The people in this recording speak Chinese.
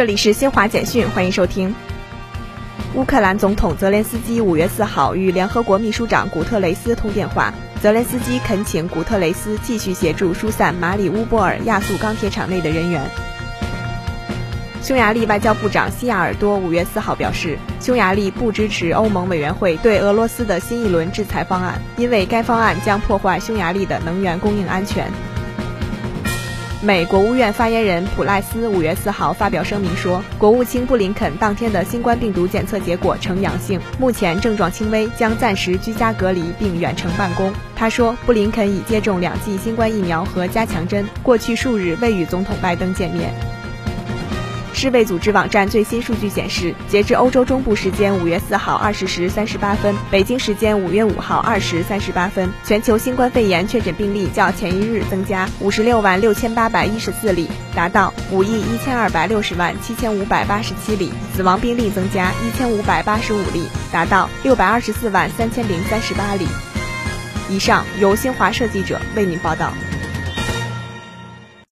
这里是新华简讯，欢迎收听。乌克兰总统泽连斯基五月四号与联合国秘书长古特雷斯通电话，泽连斯基恳请古特雷斯继续协助疏散马里乌波尔亚速钢铁厂内的人员。匈牙利外交部长西亚尔多五月四号表示，匈牙利不支持欧盟委员会对俄罗斯的新一轮制裁方案，因为该方案将破坏匈牙利的能源供应安全。美国务院发言人普赖斯五月四号发表声明说，国务卿布林肯当天的新冠病毒检测结果呈阳性，目前症状轻微，将暂时居家隔离并远程办公。他说，布林肯已接种两剂新冠疫苗和加强针，过去数日未与总统拜登见面。世卫组织网站最新数据显示，截至欧洲中部时间五月四号二十时三十八分，北京时间五月五号二时三十八分，全球新冠肺炎确诊病例较前一日增加五十六万六千八百一十四例，达到五亿一千二百六十万七千五百八十七例；死亡病例增加一千五百八十五例，达到六百二十四万三千零三十八例。以上由新华社记者为您报道。